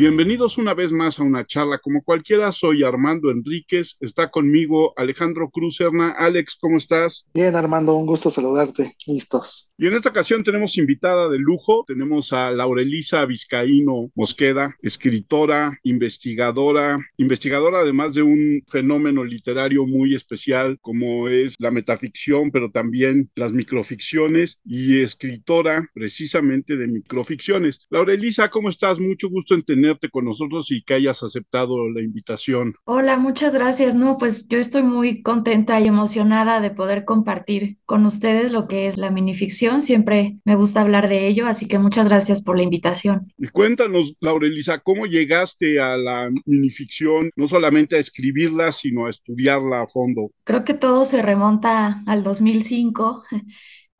Bienvenidos una vez más a una charla como cualquiera. Soy Armando Enríquez. Está conmigo Alejandro Cruz Serna. Alex, ¿cómo estás? Bien, Armando, un gusto saludarte. Listos. Y en esta ocasión tenemos invitada de lujo. Tenemos a Laurelisa Vizcaíno Mosqueda, escritora, investigadora, investigadora además de un fenómeno literario muy especial como es la metaficción, pero también las microficciones y escritora precisamente de microficciones. Laurelisa, ¿cómo estás? Mucho gusto en tener con nosotros y que hayas aceptado la invitación. Hola, muchas gracias. No, pues yo estoy muy contenta y emocionada de poder compartir con ustedes lo que es la minificción. Siempre me gusta hablar de ello, así que muchas gracias por la invitación. Y cuéntanos, Laurelisa, ¿cómo llegaste a la minificción, no solamente a escribirla, sino a estudiarla a fondo? Creo que todo se remonta al 2005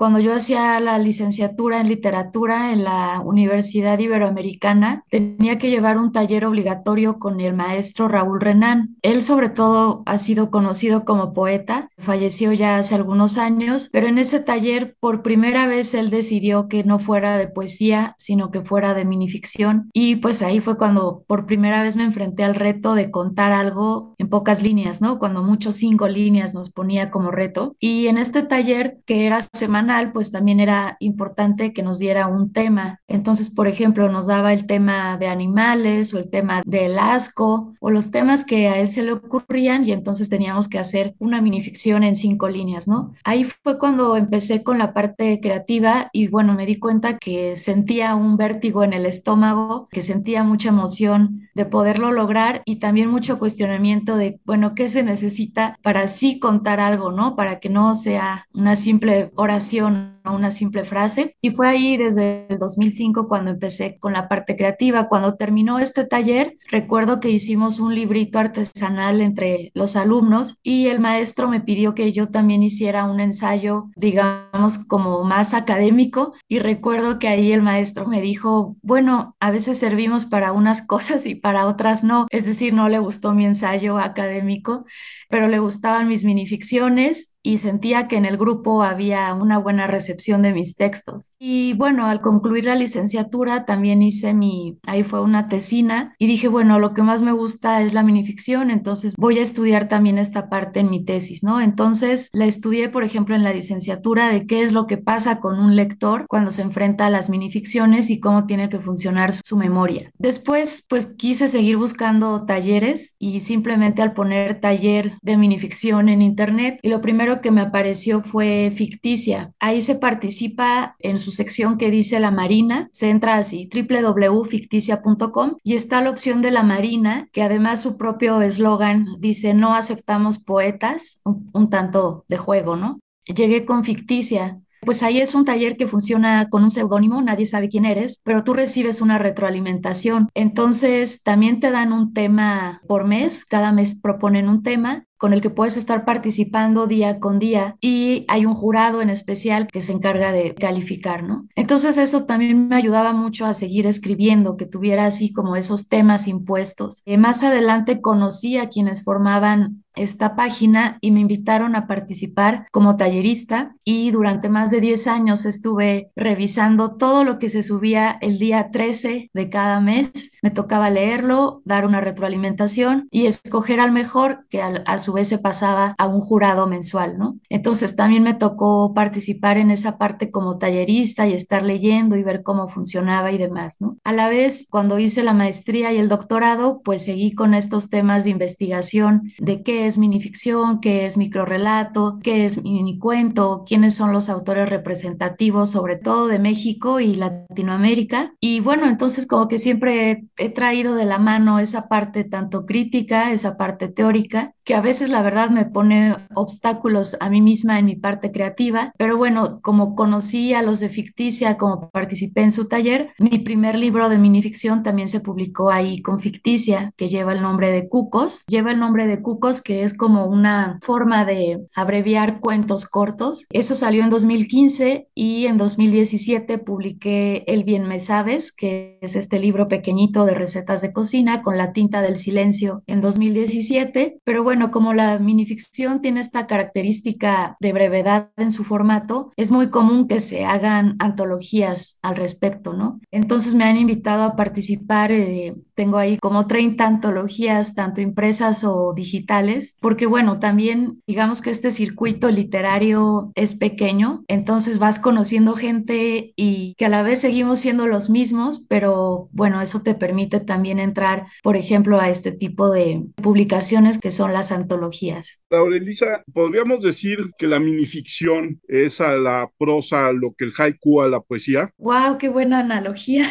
cuando yo hacía la licenciatura en literatura en la Universidad Iberoamericana, tenía que llevar un taller obligatorio con el maestro Raúl Renán. Él sobre todo ha sido conocido como poeta, falleció ya hace algunos años, pero en ese taller por primera vez él decidió que no fuera de poesía, sino que fuera de minificción. Y pues ahí fue cuando por primera vez me enfrenté al reto de contar algo en pocas líneas, ¿no? Cuando muchos cinco líneas nos ponía como reto. Y en este taller, que era semana pues también era importante que nos diera un tema. Entonces, por ejemplo, nos daba el tema de animales o el tema del asco o los temas que a él se le ocurrían y entonces teníamos que hacer una minificción en cinco líneas, ¿no? Ahí fue cuando empecé con la parte creativa y bueno, me di cuenta que sentía un vértigo en el estómago, que sentía mucha emoción de poderlo lograr y también mucho cuestionamiento de, bueno, ¿qué se necesita para sí contar algo, ¿no? Para que no sea una simple oración relación a una simple frase. Y fue ahí desde el 2005 cuando empecé con la parte creativa. Cuando terminó este taller, recuerdo que hicimos un librito artesanal entre los alumnos y el maestro me pidió que yo también hiciera un ensayo, digamos, como más académico. Y recuerdo que ahí el maestro me dijo, bueno, a veces servimos para unas cosas y para otras no. Es decir, no le gustó mi ensayo académico, pero le gustaban mis minificciones y sentía que en el grupo había una buena recepción de mis textos. Y bueno, al concluir la licenciatura también hice mi, ahí fue una tesina y dije, bueno, lo que más me gusta es la minificción, entonces voy a estudiar también esta parte en mi tesis, ¿no? Entonces la estudié, por ejemplo, en la licenciatura de qué es lo que pasa con un lector cuando se enfrenta a las minificciones y cómo tiene que funcionar su memoria. Después, pues quise seguir buscando talleres y simplemente al poner taller de minificción en internet y lo primero que me apareció fue ficticia. Ahí se participa en su sección que dice la Marina, se entra así www.ficticia.com y está la opción de la Marina, que además su propio eslogan dice no aceptamos poetas, un, un tanto de juego, ¿no? Llegué con ficticia, pues ahí es un taller que funciona con un seudónimo, nadie sabe quién eres, pero tú recibes una retroalimentación. Entonces, también te dan un tema por mes, cada mes proponen un tema con el que puedes estar participando día con día y hay un jurado en especial que se encarga de calificar, ¿no? Entonces eso también me ayudaba mucho a seguir escribiendo, que tuviera así como esos temas impuestos. Eh, más adelante conocí a quienes formaban esta página y me invitaron a participar como tallerista y durante más de 10 años estuve revisando todo lo que se subía el día 13 de cada mes. Me tocaba leerlo, dar una retroalimentación y escoger al mejor que a su vez se pasaba a un jurado mensual, ¿no? Entonces también me tocó participar en esa parte como tallerista y estar leyendo y ver cómo funcionaba y demás, ¿no? A la vez, cuando hice la maestría y el doctorado, pues seguí con estos temas de investigación de qué minificción, qué es microrelato, qué es minicuento, quiénes son los autores representativos, sobre todo de México y Latinoamérica. Y bueno, entonces como que siempre he traído de la mano esa parte tanto crítica, esa parte teórica, que a veces la verdad me pone obstáculos a mí misma en mi parte creativa, pero bueno, como conocí a los de Ficticia, como participé en su taller, mi primer libro de minificción también se publicó ahí con Ficticia, que lleva el nombre de Cucos, lleva el nombre de Cucos, que es como una forma de abreviar cuentos cortos. Eso salió en 2015 y en 2017 publiqué El bien me sabes, que es este libro pequeñito de recetas de cocina con la tinta del silencio en 2017, pero bueno, como la minificción tiene esta característica de brevedad en su formato, es muy común que se hagan antologías al respecto, ¿no? Entonces me han invitado a participar eh, tengo ahí como 30 antologías, tanto impresas o digitales, porque bueno, también digamos que este circuito literario es pequeño, entonces vas conociendo gente y que a la vez seguimos siendo los mismos, pero bueno, eso te permite también entrar, por ejemplo, a este tipo de publicaciones que son las antologías. Laurelisa, podríamos decir que la minificción es a la prosa lo que el haiku a la poesía. ¡Wow! ¡Qué buena analogía!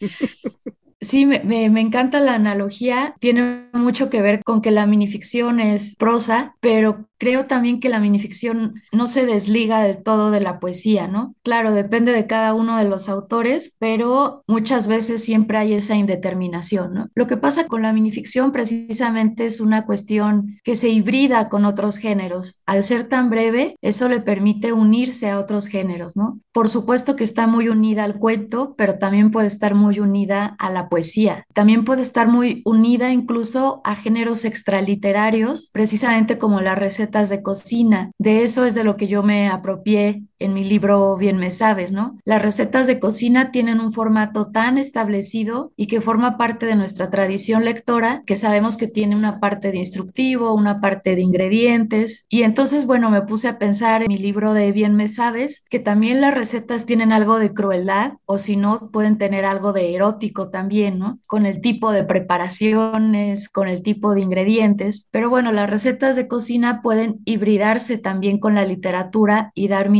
Sí, me, me, encanta la analogía. Tiene mucho que ver con que la minificción es prosa, pero creo también que la minificción no se desliga del todo de la poesía, ¿no? Claro, depende de cada uno de los autores, pero muchas veces siempre hay esa indeterminación, ¿no? Lo que pasa con la minificción precisamente es una cuestión que se hibrida con otros géneros. Al ser tan breve, eso le permite unirse a otros géneros, ¿no? Por supuesto que está muy unida al cuento, pero también puede estar muy unida a la poesía. También puede estar muy unida incluso a géneros extraliterarios, precisamente como las recetas de cocina. De eso es de lo que yo me apropié en mi libro Bien me sabes, ¿no? Las recetas de cocina tienen un formato tan establecido y que forma parte de nuestra tradición lectora que sabemos que tiene una parte de instructivo, una parte de ingredientes. Y entonces, bueno, me puse a pensar en mi libro de Bien me sabes que también las recetas tienen algo de crueldad o si no, pueden tener algo de erótico también, ¿no? Con el tipo de preparaciones, con el tipo de ingredientes. Pero bueno, las recetas de cocina pueden hibridarse también con la literatura y dar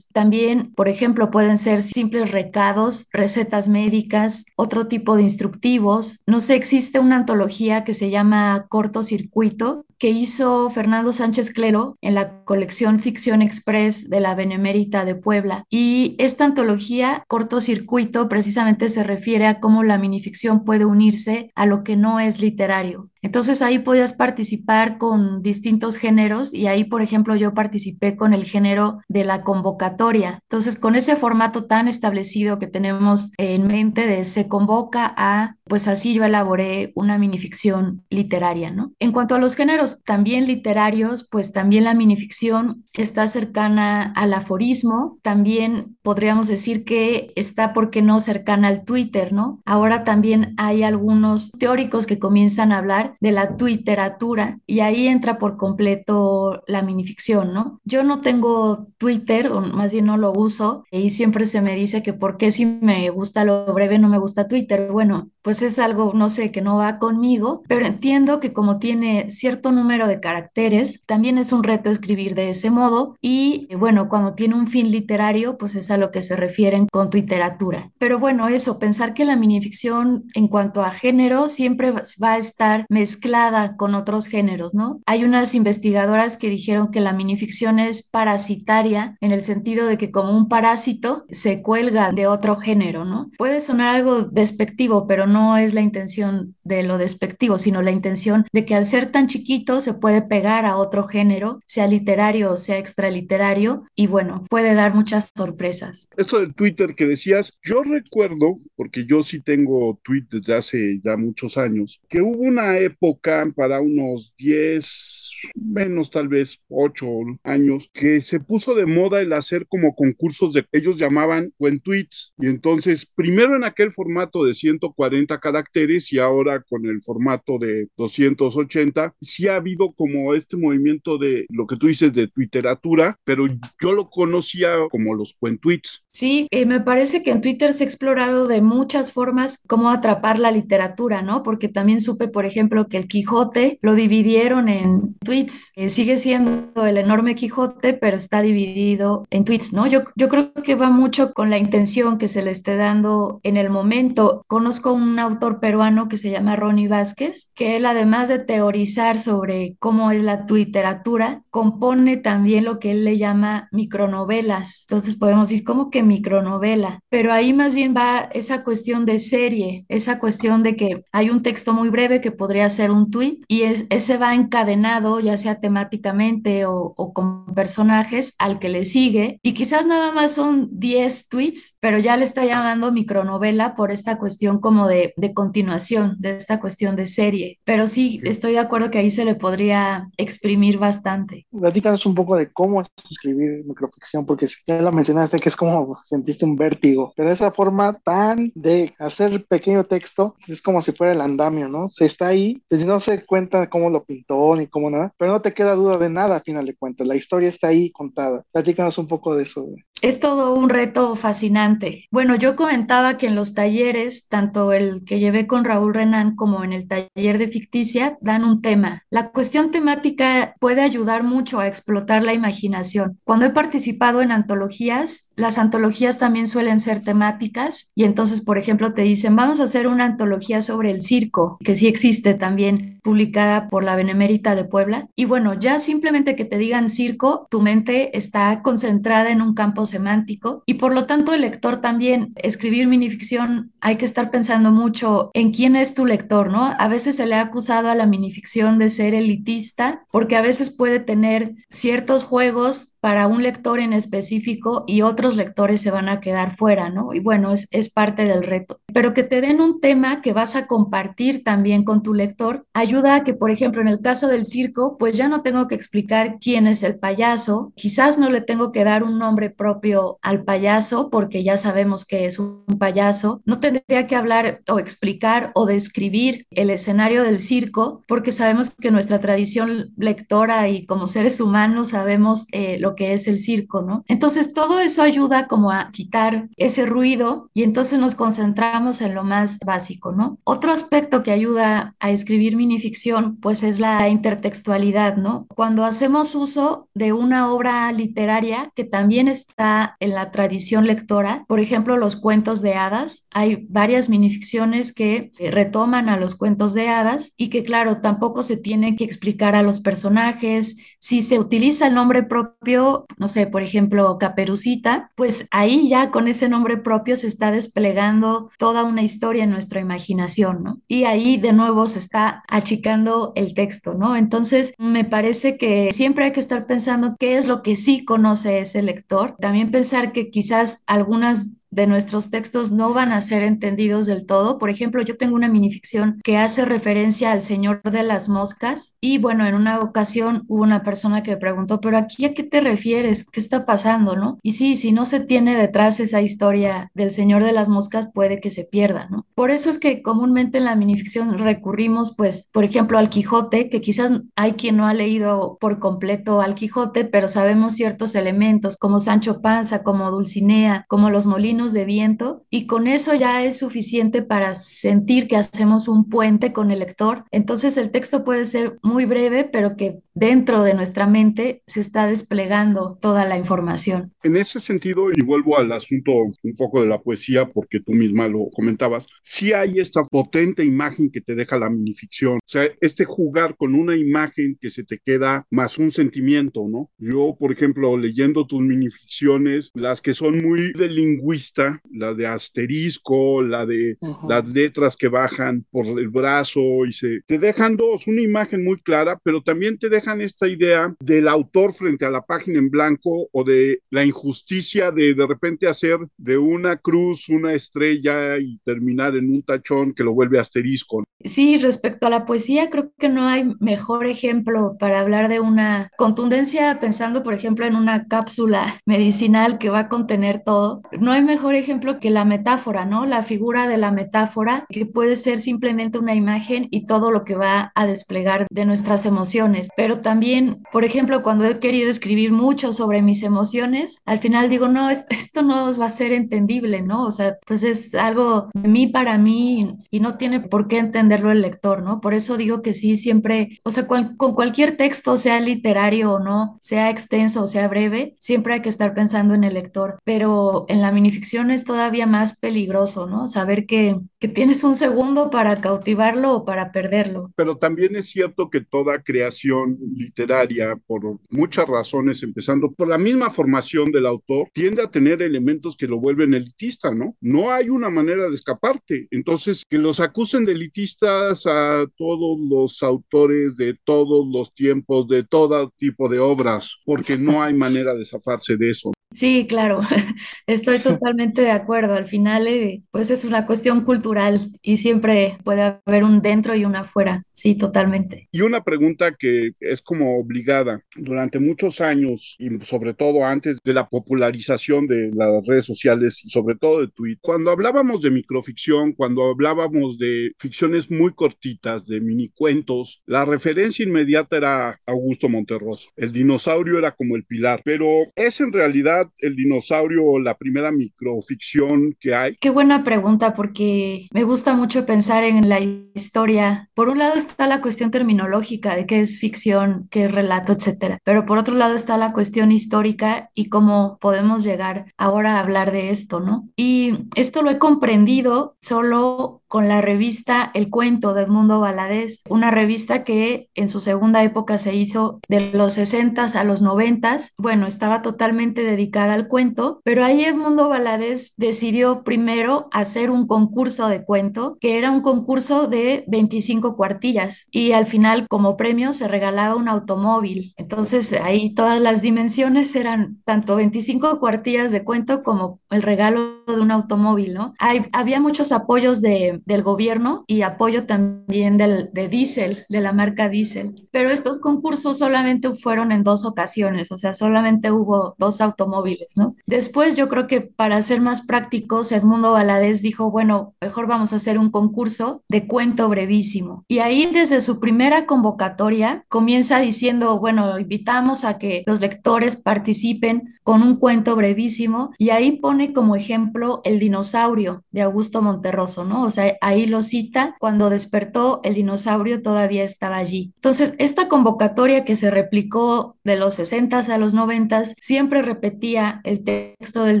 también, por ejemplo, pueden ser simples recados, recetas médicas, otro tipo de instructivos. No sé, existe una antología que se llama Cortocircuito, que hizo Fernando Sánchez Clero en la colección Ficción Express de la Benemérita de Puebla. Y esta antología, cortocircuito, precisamente se refiere a cómo la minificción puede unirse a lo que no es literario. Entonces ahí podías participar con distintos géneros y ahí, por ejemplo, yo participé con el género de la convocatoria. Entonces, con ese formato tan establecido que tenemos en mente de se convoca a, pues así yo elaboré una minificción literaria, ¿no? En cuanto a los géneros, también literarios, pues también la minificción está cercana al aforismo, también podríamos decir que está, ¿por qué no?, cercana al Twitter, ¿no? Ahora también hay algunos teóricos que comienzan a hablar de la twitteratura y ahí entra por completo la minificción, ¿no? Yo no tengo Twitter, o más bien no lo uso, y siempre se me dice que por qué si me gusta lo breve no me gusta Twitter. Bueno, pues es algo, no sé, que no va conmigo, pero entiendo que como tiene cierto número de caracteres, también es un reto escribir de ese modo y bueno, cuando tiene un fin literario, pues es a lo que se refieren con literatura. Pero bueno, eso, pensar que la minificción en cuanto a género siempre va a estar mezclada con otros géneros, ¿no? Hay unas investigadoras que dijeron que la minificción es parasitaria en el sentido de que como un parásito se cuelga de otro género, ¿no? Puede sonar algo despectivo, pero no es la intención de lo despectivo, sino la intención de que al ser tan chiquito, se puede pegar a otro género, sea literario o sea extraliterario, y bueno, puede dar muchas sorpresas. Esto del Twitter que decías, yo recuerdo, porque yo sí tengo Twitter desde hace ya muchos años, que hubo una época para unos 10, menos tal vez 8 años, que se puso de moda el hacer como concursos de ellos llamaban buen tweets, y entonces primero en aquel formato de 140 caracteres y ahora con el formato de 280, sí ha habido como este movimiento de lo que tú dices de twitteratura, pero yo lo conocía como los cuentuits. Sí, eh, me parece que en Twitter se ha explorado de muchas formas cómo atrapar la literatura, ¿no? Porque también supe, por ejemplo, que el Quijote lo dividieron en tweets. Eh, sigue siendo el enorme Quijote, pero está dividido en tweets, ¿no? Yo, yo creo que va mucho con la intención que se le esté dando en el momento. Conozco un autor peruano que se llama Ronnie Vázquez, que él además de teorizar sobre cómo es la literatura, compone también lo que él le llama micronovelas. Entonces podemos decir, ¿cómo que micronovela, pero ahí más bien va esa cuestión de serie, esa cuestión de que hay un texto muy breve que podría ser un tweet y ese va encadenado ya sea temáticamente o, o con personajes, al que le sigue. Y quizás nada más son 10 tweets, pero ya le está llamando micronovela por esta cuestión como de, de continuación, de esta cuestión de serie. Pero sí, estoy de acuerdo que ahí se le podría exprimir bastante. Platícanos un poco de cómo es escribir microficción, porque ya lo mencionaste que es como sentiste un vértigo, pero esa forma tan de hacer pequeño texto es como si fuera el andamio, ¿no? Se está ahí, pues no se cuenta cómo lo pintó ni cómo nada, pero no te queda duda de nada a final de cuentas, la historia está ahí contada. Platícanos un poco de eso. Es todo un reto fascinante. Bueno, yo comentaba que en los talleres, tanto el que llevé con Raúl Renan como en el taller de ficticia, dan un tema. La cuestión temática puede ayudar mucho a explotar la imaginación. Cuando he participado en antologías, las antologías también suelen ser temáticas y entonces, por ejemplo, te dicen, vamos a hacer una antología sobre el circo, que sí existe también, publicada por la Benemérita de Puebla. Y bueno, ya simplemente que te digan circo, tu mente está concentrada en un campo semántico y por lo tanto el lector también, escribir minificción, hay que estar pensando mucho en quién es tu lector, ¿no? A veces se le ha acusado a la minificción de ser elitista porque a veces puede tener ciertos juegos para un lector en específico y otros lectores se van a quedar fuera, ¿no? Y bueno, es, es parte del reto. Pero que te den un tema que vas a compartir también con tu lector ayuda a que, por ejemplo, en el caso del circo, pues ya no tengo que explicar quién es el payaso, quizás no le tengo que dar un nombre propio al payaso porque ya sabemos que es un payaso, no tendría que hablar o explicar o describir el escenario del circo porque sabemos que nuestra tradición lectora y como seres humanos sabemos eh, lo que es el circo, ¿no? Entonces todo eso ayuda como a quitar ese ruido y entonces nos concentramos en lo más básico, ¿no? Otro aspecto que ayuda a escribir minificción pues es la intertextualidad, ¿no? Cuando hacemos uso de una obra literaria que también está en la tradición lectora, por ejemplo, los cuentos de hadas, hay varias minificciones que retoman a los cuentos de hadas y que claro, tampoco se tiene que explicar a los personajes, si se utiliza el nombre propio, no sé, por ejemplo, Caperucita, pues ahí ya con ese nombre propio se está desplegando toda una historia en nuestra imaginación, ¿no? Y ahí de nuevo se está achicando el texto, ¿no? Entonces, me parece que siempre hay que estar pensando qué es lo que sí conoce ese lector. También pensar que quizás algunas de nuestros textos no van a ser entendidos del todo. Por ejemplo, yo tengo una minificción que hace referencia al Señor de las Moscas y bueno, en una ocasión hubo una persona que preguntó, pero aquí a qué te refieres? ¿Qué está pasando? ¿No? Y sí, si no se tiene detrás esa historia del Señor de las Moscas, puede que se pierda, ¿no? Por eso es que comúnmente en la minificción recurrimos, pues, por ejemplo, al Quijote, que quizás hay quien no ha leído por completo al Quijote, pero sabemos ciertos elementos como Sancho Panza, como Dulcinea, como los molinos de viento y con eso ya es suficiente para sentir que hacemos un puente con el lector. Entonces el texto puede ser muy breve, pero que dentro de nuestra mente se está desplegando toda la información. En ese sentido, y vuelvo al asunto un poco de la poesía, porque tú misma lo comentabas, sí hay esta potente imagen que te deja la minificción, o sea, este jugar con una imagen que se te queda más un sentimiento, ¿no? Yo, por ejemplo, leyendo tus minificciones, las que son muy de lingüística, la de asterisco, la de las letras que bajan por el brazo y se te dejan dos, una imagen muy clara, pero también te dejan esta idea del autor frente a la página en blanco o de la injusticia de de repente hacer de una cruz una estrella y terminar en un tachón que lo vuelve asterisco. Sí, respecto a la poesía, creo que no hay mejor ejemplo para hablar de una contundencia pensando, por ejemplo, en una cápsula medicinal que va a contener todo. No hay mejor ejemplo que la metáfora, ¿no? La figura de la metáfora, que puede ser simplemente una imagen y todo lo que va a desplegar de nuestras emociones. Pero también, por ejemplo, cuando he querido escribir mucho sobre mis emociones, al final digo, no, esto no va a ser entendible, ¿no? O sea, pues es algo de mí para mí y no tiene por qué entender el lector, ¿no? Por eso digo que sí, siempre, o sea, con cualquier texto, sea literario o no, sea extenso o sea breve, siempre hay que estar pensando en el lector, pero en la minificción es todavía más peligroso, ¿no? Saber que, que tienes un segundo para cautivarlo o para perderlo. Pero también es cierto que toda creación literaria, por muchas razones, empezando por la misma formación del autor, tiende a tener elementos que lo vuelven elitista, ¿no? No hay una manera de escaparte. Entonces, que los acusen de elitistas a todos los autores de todos los tiempos, de todo tipo de obras, porque no hay manera de zafarse de eso. Sí, claro, estoy totalmente de acuerdo. Al final, eh, pues es una cuestión cultural y siempre puede haber un dentro y un afuera. Sí, totalmente. Y una pregunta que es como obligada. Durante muchos años y sobre todo antes de la popularización de las redes sociales y sobre todo de Twitter, cuando hablábamos de microficción, cuando hablábamos de ficciones muy cortitas, de mini cuentos, la referencia inmediata era Augusto Monterroso. El dinosaurio era como el pilar, pero es en realidad el dinosaurio la primera microficción que hay? Qué buena pregunta porque me gusta mucho pensar en la historia. Por un lado está la cuestión terminológica de qué es ficción, qué es relato, etcétera, pero por otro lado está la cuestión histórica y cómo podemos llegar ahora a hablar de esto, ¿no? Y esto lo he comprendido solo con la revista El Cuento de Edmundo Valadez, una revista que en su segunda época se hizo de los 60 a los 90. Bueno, estaba totalmente dedicada al cuento, pero ahí Edmundo Valadez decidió primero hacer un concurso de cuento, que era un concurso de 25 cuartillas y al final como premio se regalaba un automóvil. Entonces ahí todas las dimensiones eran tanto 25 cuartillas de cuento como el regalo de un automóvil, ¿no? Hay, había muchos apoyos de del gobierno y apoyo también del, de Diesel, de la marca Diesel. Pero estos concursos solamente fueron en dos ocasiones, o sea, solamente hubo dos automóviles, ¿no? Después yo creo que para ser más prácticos, Edmundo Valadez dijo, bueno, mejor vamos a hacer un concurso de cuento brevísimo. Y ahí desde su primera convocatoria comienza diciendo, bueno, invitamos a que los lectores participen con un cuento brevísimo y ahí pone como ejemplo el dinosaurio de Augusto Monterroso, ¿no? O sea, ahí lo cita, cuando despertó el dinosaurio todavía estaba allí. Entonces, esta convocatoria que se replicó de los 60 a los 90 siempre repetía el texto del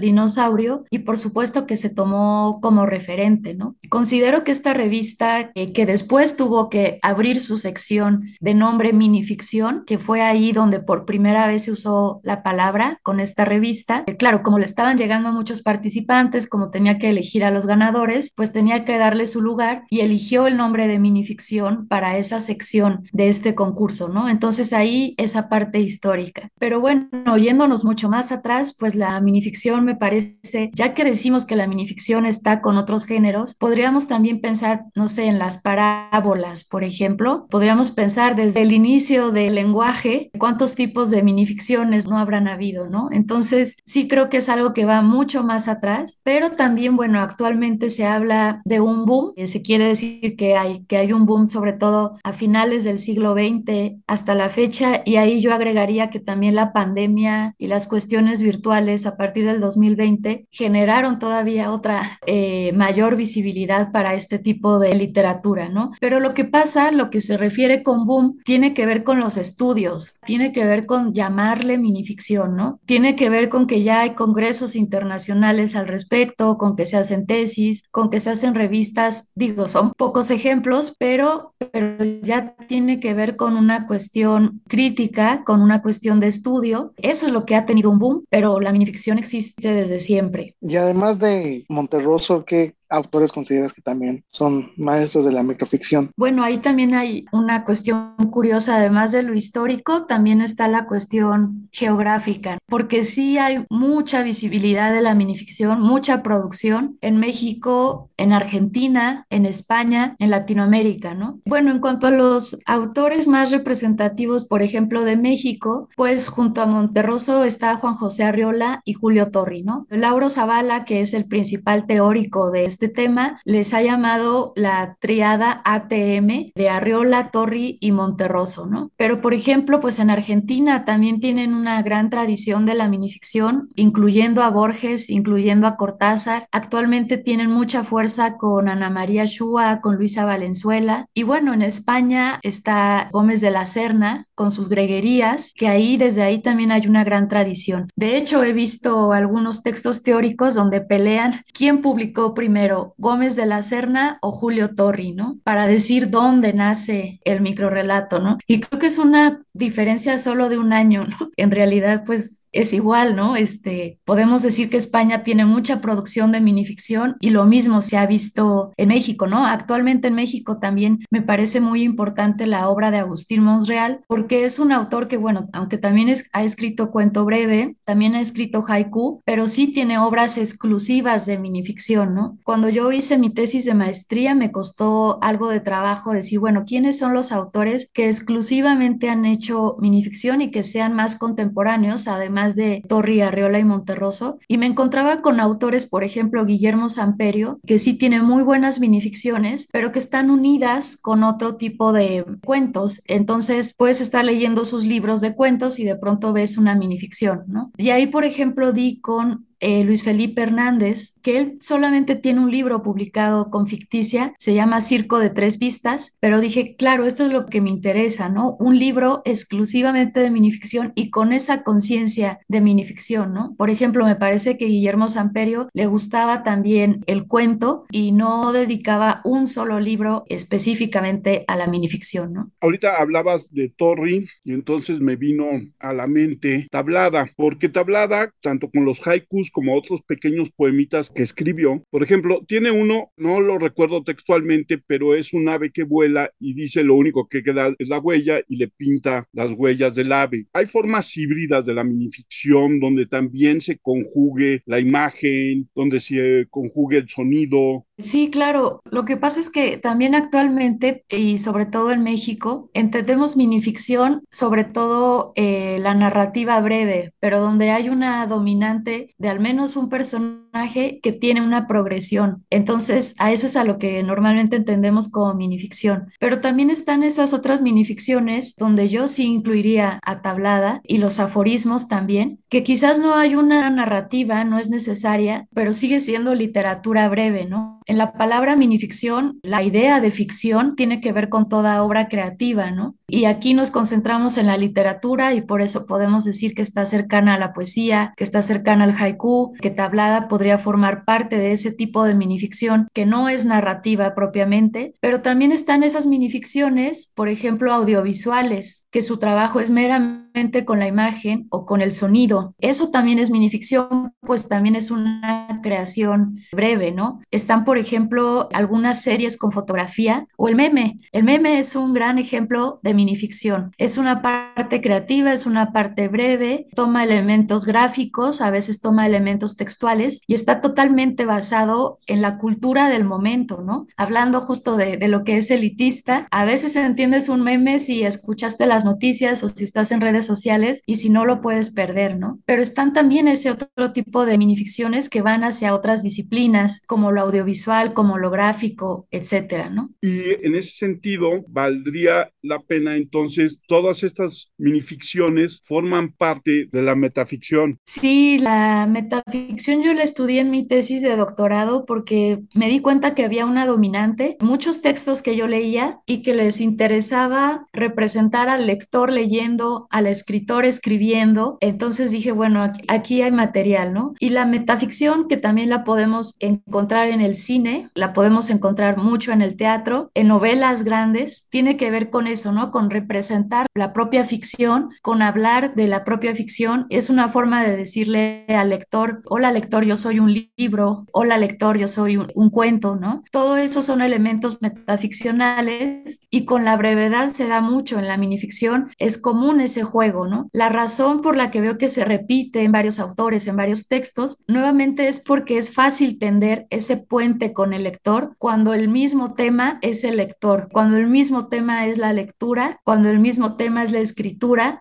dinosaurio y por supuesto que se tomó como referente, ¿no? Considero que esta revista, eh, que después tuvo que abrir su sección de nombre minificción, que fue ahí donde por primera vez se usó la palabra con esta revista, eh, claro, como le estaban llegando muchos participantes, como tenía que elegir a los ganadores, pues tenía que dar su lugar y eligió el nombre de minificción para esa sección de este concurso, ¿no? Entonces ahí esa parte. Pero bueno, oyéndonos mucho más atrás, pues la minificción me parece, ya que decimos que la minificción está con otros géneros, podríamos también pensar, no sé, en las parábolas, por ejemplo, podríamos pensar desde el inicio del lenguaje, cuántos tipos de minificciones no habrán habido, ¿no? Entonces sí creo que es algo que va mucho más atrás, pero también, bueno, actualmente se habla de un boom, eh, se quiere decir que hay, que hay un boom sobre todo a finales del siglo XX hasta la fecha y ahí yo agregaría que también la pandemia y las cuestiones virtuales a partir del 2020 generaron todavía otra eh, mayor visibilidad para este tipo de literatura, ¿no? Pero lo que pasa, lo que se refiere con boom, tiene que ver con los estudios, tiene que ver con llamarle minificción, ¿no? Tiene que ver con que ya hay congresos internacionales al respecto, con que se hacen tesis, con que se hacen revistas digo, son pocos ejemplos, pero, pero ya tiene que ver con una cuestión crítica, con una cuestión de estudio. Eso es lo que ha tenido un boom, pero la minificción existe desde siempre. Y además de Monterroso, ¿qué autores consideras que también son maestros de la microficción? Bueno, ahí también hay una cuestión curiosa, además de lo histórico, también está la cuestión geográfica, porque sí hay mucha visibilidad de la minificción, mucha producción en México, en Argentina, en España, en Latinoamérica, ¿no? Bueno, en cuanto a los autores más representativos, por ejemplo, de México, pues junto a Monterroso está Juan José Arriola y Julio Torri, ¿no? Lauro Zavala, que es el principal teórico de este tema les ha llamado la triada ATM de Arriola, Torri y Monterroso, ¿no? Pero, por ejemplo, pues en Argentina también tienen una gran tradición de la minificción, incluyendo a Borges, incluyendo a Cortázar. Actualmente tienen mucha fuerza con Ana María Shua, con Luisa Valenzuela. Y bueno, en España está Gómez de la Serna, con sus greguerías, que ahí desde ahí también hay una gran tradición. De hecho, he visto algunos textos teóricos donde pelean quién publicó primero, Gómez de la Serna o Julio Torri, ¿no? Para decir dónde nace el microrelato, ¿no? Y creo que es una diferencia solo de un año, ¿no? En realidad, pues es igual, ¿no? Este, podemos decir que España tiene mucha producción de minificción y lo mismo se ha visto en México, ¿no? Actualmente en México también me parece muy importante la obra de Agustín Monsreal porque es un autor que, bueno, aunque también es, ha escrito cuento breve, también ha escrito haiku, pero sí tiene obras exclusivas de minificción, ¿no? Cuando yo hice mi tesis de maestría me costó algo de trabajo decir, bueno, ¿quiénes son los autores que exclusivamente han hecho minificción y que sean más contemporáneos, además de Torri, Arriola y Monterroso? Y me encontraba con autores, por ejemplo, Guillermo Samperio, que sí tiene muy buenas minificciones, pero que están unidas con otro tipo de cuentos. Entonces, puedes estar leyendo sus libros de cuentos y de pronto ves una minificción, ¿no? Y ahí, por ejemplo, di con eh, Luis Felipe Hernández, que él solamente tiene un libro publicado con ficticia, se llama Circo de Tres Vistas, pero dije, claro, esto es lo que me interesa, ¿no? Un libro exclusivamente de minificción y con esa conciencia de minificción, ¿no? Por ejemplo, me parece que Guillermo Samperio le gustaba también el cuento y no dedicaba un solo libro específicamente a la minificción, ¿no? Ahorita hablabas de Torri y entonces me vino a la mente Tablada, porque Tablada, tanto con los haikus como otros pequeños poemitas que escribió. Por ejemplo, tiene uno, no lo recuerdo textualmente, pero es un ave que vuela y dice lo único que queda es la huella y le pinta las huellas del ave. Hay formas híbridas de la minificción donde también se conjugue la imagen, donde se conjugue el sonido, Sí, claro. Lo que pasa es que también actualmente, y sobre todo en México, entendemos minificción, sobre todo eh, la narrativa breve, pero donde hay una dominante de al menos un personaje que tiene una progresión. Entonces, a eso es a lo que normalmente entendemos como minificción. Pero también están esas otras minificciones donde yo sí incluiría a tablada y los aforismos también, que quizás no hay una narrativa, no es necesaria, pero sigue siendo literatura breve, ¿no? En la palabra minificción, la idea de ficción tiene que ver con toda obra creativa, ¿no? Y aquí nos concentramos en la literatura y por eso podemos decir que está cercana a la poesía, que está cercana al haiku, que tablada podría formar parte de ese tipo de minificción que no es narrativa propiamente, pero también están esas minificciones, por ejemplo, audiovisuales, que su trabajo es meramente con la imagen o con el sonido. Eso también es minificción, pues también es una creación breve, ¿no? Están, por ejemplo, algunas series con fotografía o el meme. El meme es un gran ejemplo de minificción. Es una parte creativa, es una parte breve, toma elementos gráficos, a veces toma elementos textuales y está totalmente basado en la cultura del momento, ¿no? Hablando justo de, de lo que es elitista, a veces entiendes un meme si escuchaste las noticias o si estás en redes sociales y si no lo puedes perder, ¿no? Pero están también ese otro tipo de minificciones que van hacia otras disciplinas, como lo audiovisual, como lo gráfico, etcétera, ¿no? Y en ese sentido, valdría la pena entonces, todas estas minificciones forman parte de la metaficción. Sí, la metaficción yo la estudié en mi tesis de doctorado porque me di cuenta que había una dominante, muchos textos que yo leía y que les interesaba representar al lector leyendo, al escritor escribiendo. Entonces dije, bueno, aquí, hay material, ¿no? Y la metaficción, que también la podemos encontrar en el cine, la podemos encontrar mucho en el teatro, en novelas grandes, tiene que ver con eso, ¿no? Con representar la propia ficción, con hablar de la propia ficción. Es una forma de decirle al lector, hola lector, yo soy un libro, hola lector, yo soy un, un cuento, ¿no? Todo eso son elementos metaficcionales y con la brevedad se da mucho en la minificción. Es común ese juego, ¿no? La razón por la que veo que se repite en varios autores, en varios textos, nuevamente es porque es fácil tender ese puente con el lector cuando el mismo tema es el lector, cuando el mismo tema es la lectura, cuando el mismo tema es la escritura.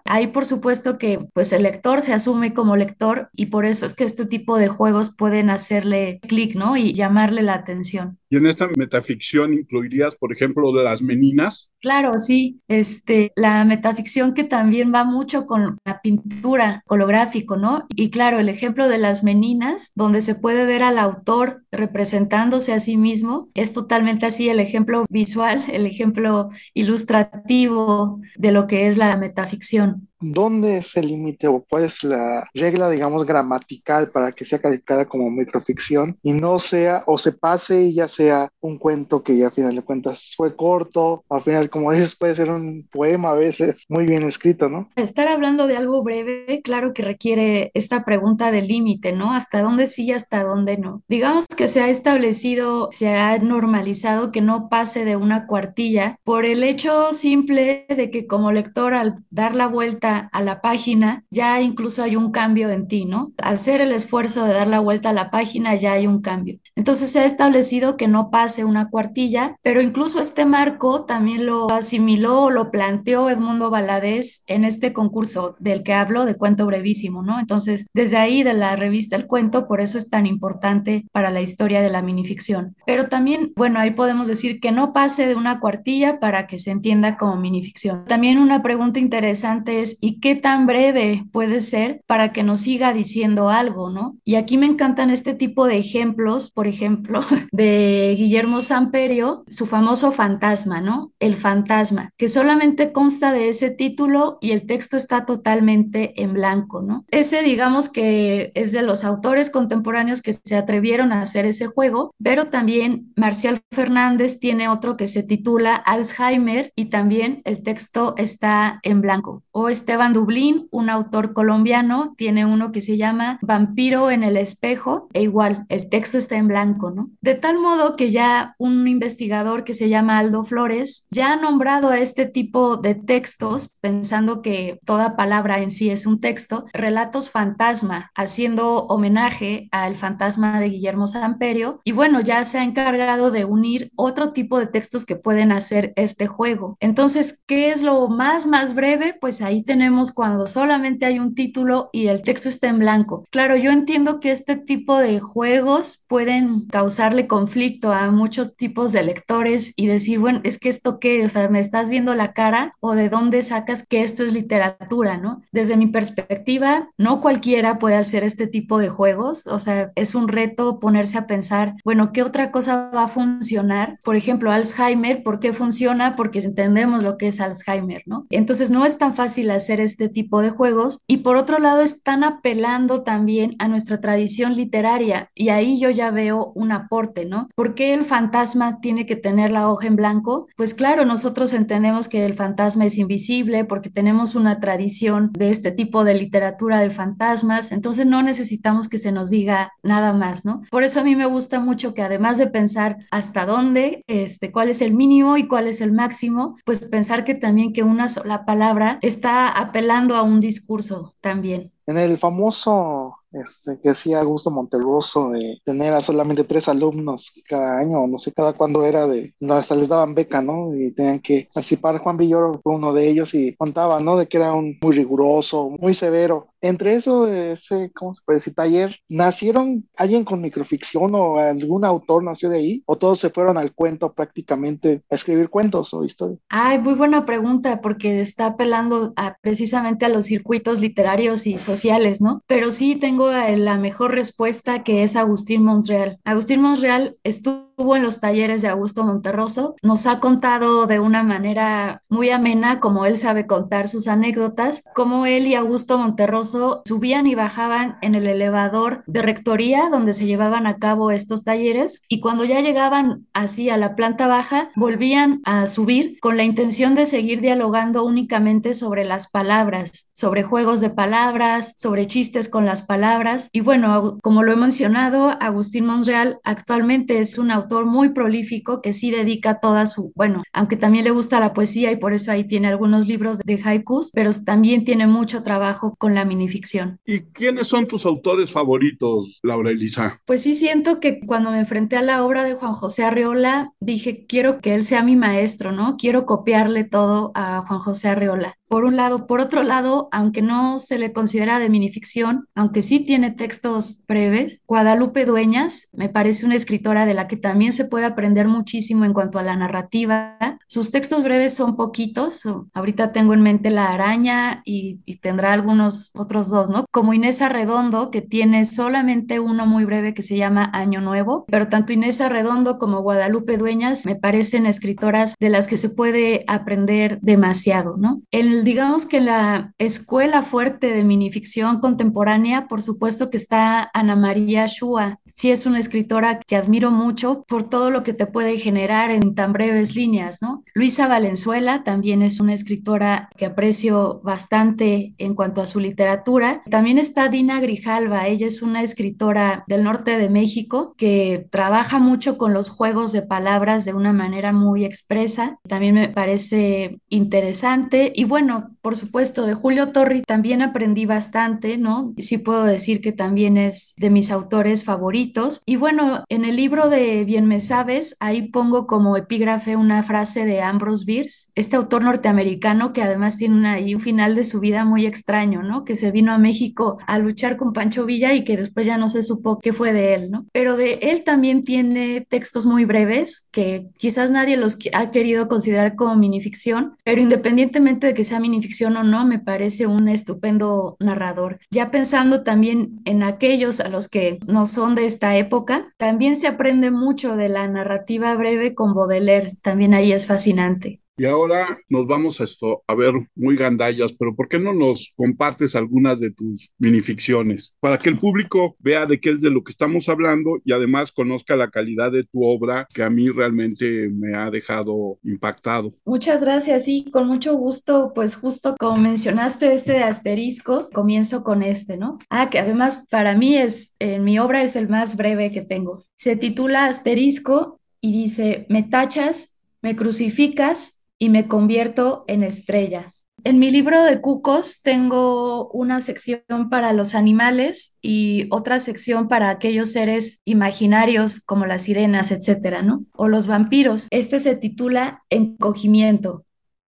Ahí por supuesto que pues el lector se asume como lector y por eso es que este tipo de juegos pueden hacerle clic, ¿no? Y llamarle la atención. Y en esta metaficción incluirías, por ejemplo, de las meninas. Claro, sí. Este, la metaficción que también va mucho con la pintura, holográfico, ¿no? Y claro, el ejemplo de las meninas, donde se puede ver al autor representándose a sí mismo, es totalmente así el ejemplo visual, el ejemplo ilustrativo de lo que es la metaficción metaficción. ¿Dónde es el límite o cuál es la regla, digamos, gramatical para que sea calificada como microficción y no sea o se pase y ya sea un cuento que ya a final de cuentas fue corto, al final, como dices, puede ser un poema a veces muy bien escrito, ¿no? Estar hablando de algo breve, claro que requiere esta pregunta del límite, ¿no? ¿Hasta dónde sí y hasta dónde no? Digamos que se ha establecido, se ha normalizado que no pase de una cuartilla por el hecho simple de que como lector al dar la vuelta a la página, ya incluso hay un cambio en ti, ¿no? Al hacer el esfuerzo de dar la vuelta a la página, ya hay un cambio. Entonces se ha establecido que no pase una cuartilla, pero incluso este marco también lo asimiló, lo planteó Edmundo Valadez en este concurso del que hablo de cuento brevísimo, ¿no? Entonces, desde ahí de la revista El Cuento, por eso es tan importante para la historia de la minificción. Pero también, bueno, ahí podemos decir que no pase de una cuartilla para que se entienda como minificción. También una pregunta interesante es y qué tan breve puede ser para que nos siga diciendo algo, ¿no? Y aquí me encantan este tipo de ejemplos, por ejemplo, de Guillermo Samperio, su famoso fantasma, ¿no? El fantasma, que solamente consta de ese título y el texto está totalmente en blanco, ¿no? Ese digamos que es de los autores contemporáneos que se atrevieron a hacer ese juego, pero también Marcial Fernández tiene otro que se titula Alzheimer y también el texto está en blanco. O Esteban Dublín, un autor colombiano, tiene uno que se llama Vampiro en el espejo, e igual, el texto está en blanco, ¿no? De tal modo que ya un investigador que se llama Aldo Flores ya ha nombrado a este tipo de textos, pensando que toda palabra en sí es un texto, relatos fantasma, haciendo homenaje al fantasma de Guillermo Samperio, y bueno, ya se ha encargado de unir otro tipo de textos que pueden hacer este juego. Entonces, ¿qué es lo más, más breve? Pues ahí tenemos cuando solamente hay un título y el texto está en blanco. Claro, yo entiendo que este tipo de juegos pueden causarle conflicto a muchos tipos de lectores y decir, bueno, es que esto qué, o sea, me estás viendo la cara o de dónde sacas que esto es literatura, ¿no? Desde mi perspectiva, no cualquiera puede hacer este tipo de juegos, o sea, es un reto ponerse a pensar, bueno, ¿qué otra cosa va a funcionar? Por ejemplo, Alzheimer, ¿por qué funciona? Porque entendemos lo que es Alzheimer, ¿no? Entonces no es tan fácil hacer este tipo de juegos y por otro lado están apelando también a nuestra tradición literaria y ahí yo ya veo un aporte, ¿no? ¿Por qué el fantasma tiene que tener la hoja en blanco? Pues claro, nosotros entendemos que el fantasma es invisible porque tenemos una tradición de este tipo de literatura de fantasmas, entonces no necesitamos que se nos diga nada más, ¿no? Por eso a mí me gusta mucho que además de pensar hasta dónde, este, cuál es el mínimo y cuál es el máximo, pues pensar que también que una sola palabra está apelando a un discurso también. En el famoso este, que hacía Augusto Monterroso de tener a solamente tres alumnos cada año, no sé cada cuándo era de, no, hasta les daban beca, ¿no? Y tenían que participar, Juan Villoro fue uno de ellos y contaba, ¿no? De que era un muy riguroso, muy severo. Entre eso, ese, ¿cómo se puede decir? Taller, ¿nacieron alguien con microficción o algún autor nació de ahí? ¿O todos se fueron al cuento prácticamente a escribir cuentos o historias? Ay, muy buena pregunta, porque está apelando a, precisamente a los circuitos literarios y sociales, ¿no? Pero sí tengo la mejor respuesta que es Agustín Monreal. Agustín Monreal estuvo en los talleres de Augusto Monterroso, nos ha contado de una manera muy amena, como él sabe contar sus anécdotas, cómo él y Augusto Monterroso subían y bajaban en el elevador de rectoría donde se llevaban a cabo estos talleres y cuando ya llegaban así a la planta baja, volvían a subir con la intención de seguir dialogando únicamente sobre las palabras, sobre juegos de palabras, sobre chistes con las palabras. Y bueno, como lo he mencionado, Agustín Monreal actualmente es un autor muy prolífico que sí dedica toda su, bueno, aunque también le gusta la poesía y por eso ahí tiene algunos libros de haikus, pero también tiene mucho trabajo con la minificción. ¿Y quiénes son tus autores favoritos, Laura Elisa? Pues sí siento que cuando me enfrenté a la obra de Juan José Arriola, dije, quiero que él sea mi maestro, ¿no? Quiero copiarle todo a Juan José Arriola por un lado. Por otro lado, aunque no se le considera de minificción, aunque sí tiene textos breves, Guadalupe Dueñas me parece una escritora de la que también se puede aprender muchísimo en cuanto a la narrativa. Sus textos breves son poquitos. Ahorita tengo en mente La Araña y, tendrá algunos otros dos, ¿no? Como Inés Arredondo, que tiene solamente uno muy breve que se llama Año Nuevo, pero tanto Inés Arredondo como Guadalupe Dueñas me parecen escritoras de las que se puede aprender demasiado, ¿no? Digamos que la escuela fuerte de minificción contemporánea, por supuesto que está Ana María Shua. Sí es una escritora que admiro mucho por todo lo que te puede generar en tan breves líneas, ¿no? Luisa Valenzuela también es una escritora que aprecio bastante en cuanto a su literatura. También está Dina Grijalva, ella es una escritora del norte de México que trabaja mucho con los juegos de palabras de una manera muy expresa. También me parece interesante y bueno, não por supuesto, de Julio Torri también aprendí bastante, ¿no? Sí puedo decir que también es de mis autores favoritos. Y bueno, en el libro de Bien me sabes, ahí pongo como epígrafe una frase de Ambrose Bierce, este autor norteamericano que además tiene ahí un final de su vida muy extraño, ¿no? Que se vino a México a luchar con Pancho Villa y que después ya no se supo qué fue de él, ¿no? Pero de él también tiene textos muy breves que quizás nadie los ha querido considerar como minificción, pero independientemente de que sea minificción o no, me parece un estupendo narrador. Ya pensando también en aquellos a los que no son de esta época, también se aprende mucho de la narrativa breve con Baudelaire, también ahí es fascinante. Y ahora nos vamos a esto, a ver muy gandallas, pero ¿por qué no nos compartes algunas de tus minificciones? Para que el público vea de qué es de lo que estamos hablando y además conozca la calidad de tu obra que a mí realmente me ha dejado impactado. Muchas gracias, sí, con mucho gusto, pues justo como mencionaste este asterisco, comienzo con este, ¿no? Ah, que además para mí es, en mi obra es el más breve que tengo. Se titula Asterisco y dice, me tachas, me crucificas y me convierto en estrella. En mi libro de cucos tengo una sección para los animales y otra sección para aquellos seres imaginarios como las sirenas, etcétera, ¿no? O los vampiros. Este se titula Encogimiento.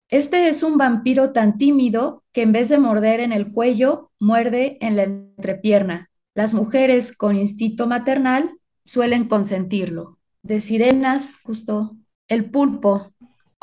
Este es un vampiro tan tímido que en vez de morder en el cuello, muerde en la entrepierna. Las mujeres con instinto maternal suelen consentirlo. De sirenas, justo el pulpo,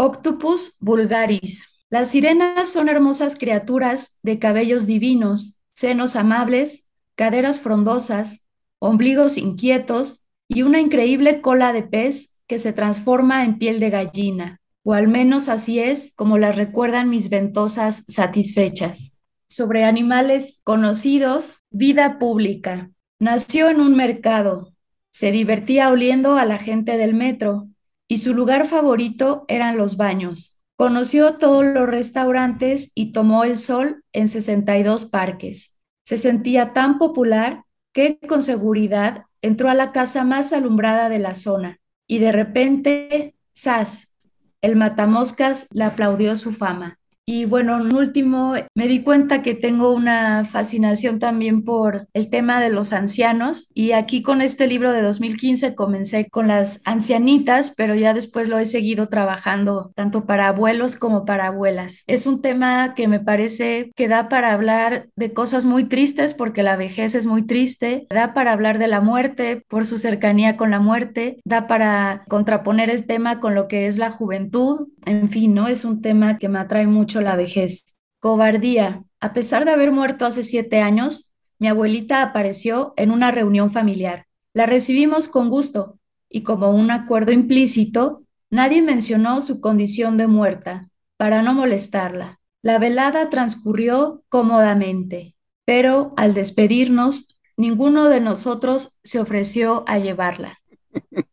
Octopus vulgaris. Las sirenas son hermosas criaturas de cabellos divinos, senos amables, caderas frondosas, ombligos inquietos y una increíble cola de pez que se transforma en piel de gallina, o al menos así es como las recuerdan mis ventosas satisfechas. Sobre animales conocidos, vida pública. Nació en un mercado. Se divertía oliendo a la gente del metro, y su lugar favorito eran los baños. Conoció todos los restaurantes y tomó el sol en 62 parques. Se sentía tan popular que con seguridad entró a la casa más alumbrada de la zona y de repente, ¡zas! El matamoscas le aplaudió su fama. Y bueno, en último, me di cuenta que tengo una fascinación también por el tema de los ancianos. Y aquí con este libro de 2015 comencé con las ancianitas, pero ya después lo he seguido trabajando tanto para abuelos como para abuelas. Es un tema que me parece que da para hablar de cosas muy tristes porque la vejez es muy triste, da para hablar de la muerte por su cercanía con la muerte, da para contraponer el tema con lo que es la juventud, en fin, ¿no? Es un tema que me atrae mucho la vejez. Cobardía. A pesar de haber muerto hace siete años, mi abuelita apareció en una reunión familiar. La recibimos con gusto y como un acuerdo implícito, nadie mencionó su condición de muerta para no molestarla. La velada transcurrió cómodamente, pero al despedirnos, ninguno de nosotros se ofreció a llevarla.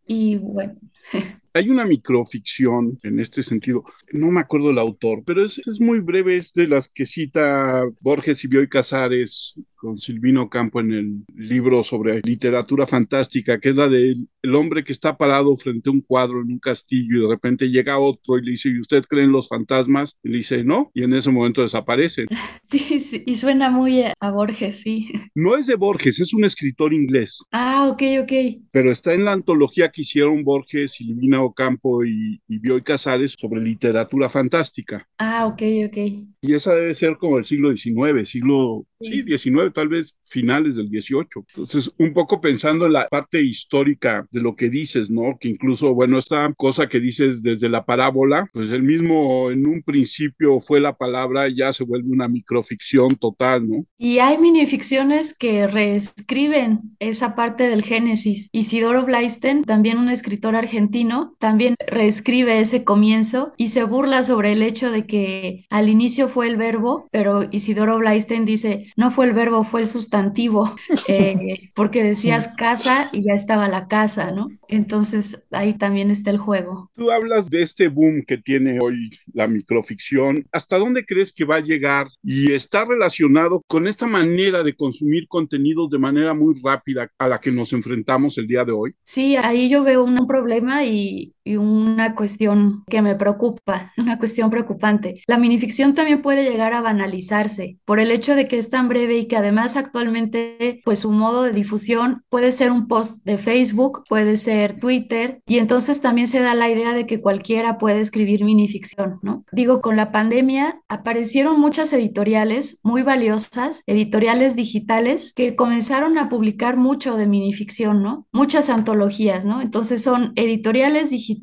Y bueno, Hay una microficción en este sentido, no me acuerdo el autor, pero es, es muy breve, es de las que cita Borges y Bioy Casares con Silvino Campo en el libro sobre literatura fantástica, que es la del el hombre que está parado frente a un cuadro en un castillo y de repente llega otro y le dice, ¿y usted cree en los fantasmas? Y le dice, no, y en ese momento desaparece. Sí, sí, y suena muy a Borges, sí. No es de Borges, es un escritor inglés. Ah, ok, ok. Pero está en la antología que hicieron Borges, Silvina Ocampo y, y Bioy Casares sobre literatura fantástica. Ah, ok, ok. Y esa debe ser como el siglo XIX, siglo sí, 19, tal vez finales del 18. Entonces, un poco pensando en la parte histórica de lo que dices, ¿no? Que incluso, bueno, esta cosa que dices desde la parábola, pues el mismo en un principio fue la palabra, ya se vuelve una microficción total, ¿no? Y hay minificciones que reescriben esa parte del Génesis. Isidoro Blaisten, también un escritor argentino, también reescribe ese comienzo y se burla sobre el hecho de que al inicio fue el verbo, pero Isidoro Blaisten dice, no fue el verbo, fue el sustantivo, eh, porque decías casa y ya estaba la casa, ¿no? Entonces ahí también está el juego. Tú hablas de este boom que tiene hoy la microficción. ¿Hasta dónde crees que va a llegar? Y está relacionado con esta manera de consumir contenidos de manera muy rápida a la que nos enfrentamos el día de hoy. Sí, ahí yo veo un problema y, una cuestión que me preocupa, una cuestión preocupante. La minificción también puede llegar a banalizarse por el hecho de que es tan breve y que además actualmente pues su modo de difusión puede ser un post de Facebook, puede ser Twitter y entonces también se da la idea de que cualquiera puede escribir minificción, ¿no? Digo, con la pandemia aparecieron muchas editoriales muy valiosas, editoriales digitales que comenzaron a publicar mucho de minificción, ¿no? Muchas antologías, ¿no? Entonces son editoriales digitales